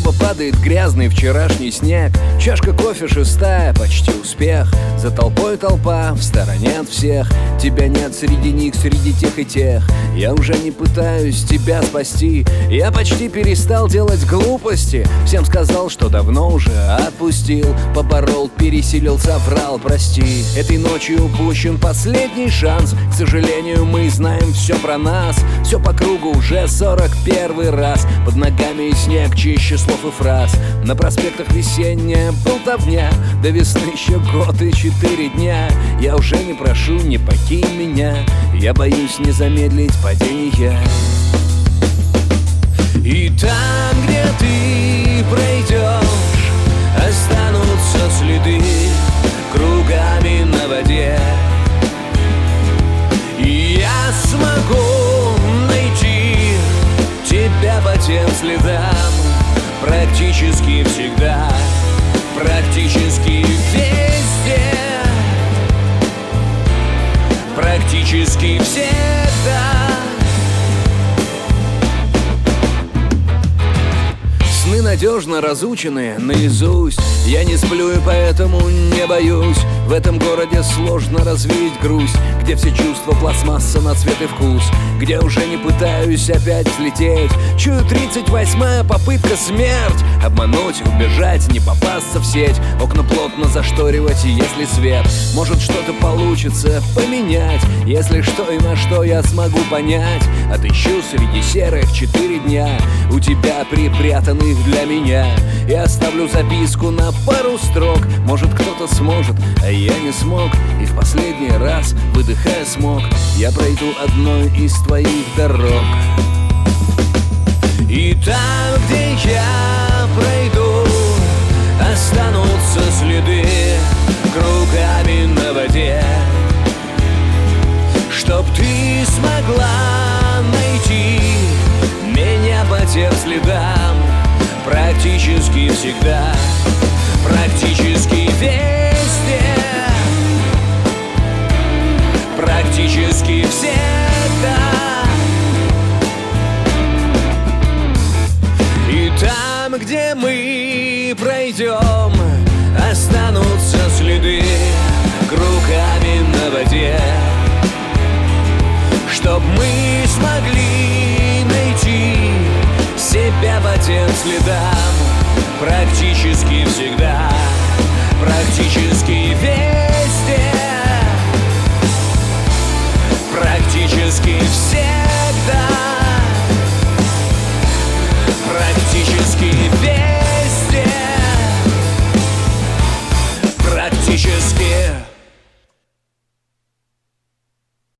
падает грязный вчерашний снег. Чашка кофе шестая, почти успех. За толпой толпа, в стороне от всех. Тебя нет среди них, среди тех и тех. Я уже не пытаюсь тебя спасти. Я почти перестал делать глупости. Всем сказал, что давно уже отпустил. Поборол, пересилил, соврал, прости. Этой ночью упущен последний шанс. К сожалению, мы знаем все про нас. Все по кругу уже сорок первый раз. Под ногами снег чище слов и фраз. На проспектах весенняя болтовня. До весны еще год и четыре дня. Я уже не прошу, не покинь меня. Я боюсь не замедлить падение И там, где ты пройдешь Останутся следы кругами на воде. И я смогу найти тебя по тем следам Практически всегда, практически везде Надежно разучены наизусть. Я не сплю и поэтому не боюсь. В этом городе сложно развеять грусть Где все чувства пластмасса на цвет и вкус Где уже не пытаюсь опять взлететь. Чую 38-я попытка смерть. Обмануть, убежать, не попасться в сеть. Окна плотно зашторивать, если свет. Может что-то получится поменять. Если что и на что я смогу понять. Отыщу среди серых четыре дня. У тебя припрятанных для меня. И оставлю записку на пару строк. Может кто-то сможет, а я не смог. И в последний раз, выдыхая смог Я пройду одной из твоих дорог. И там, где я пройду Останутся следы кругами на воде. Чтоб ты смогла найти меня по тем следам Практически всегда, практически везде. Практически всегда. И там, где мы пройдем Останутся следы кругами на воде Чтоб мы смогли себя по тем следам. Практически всегда, практически везде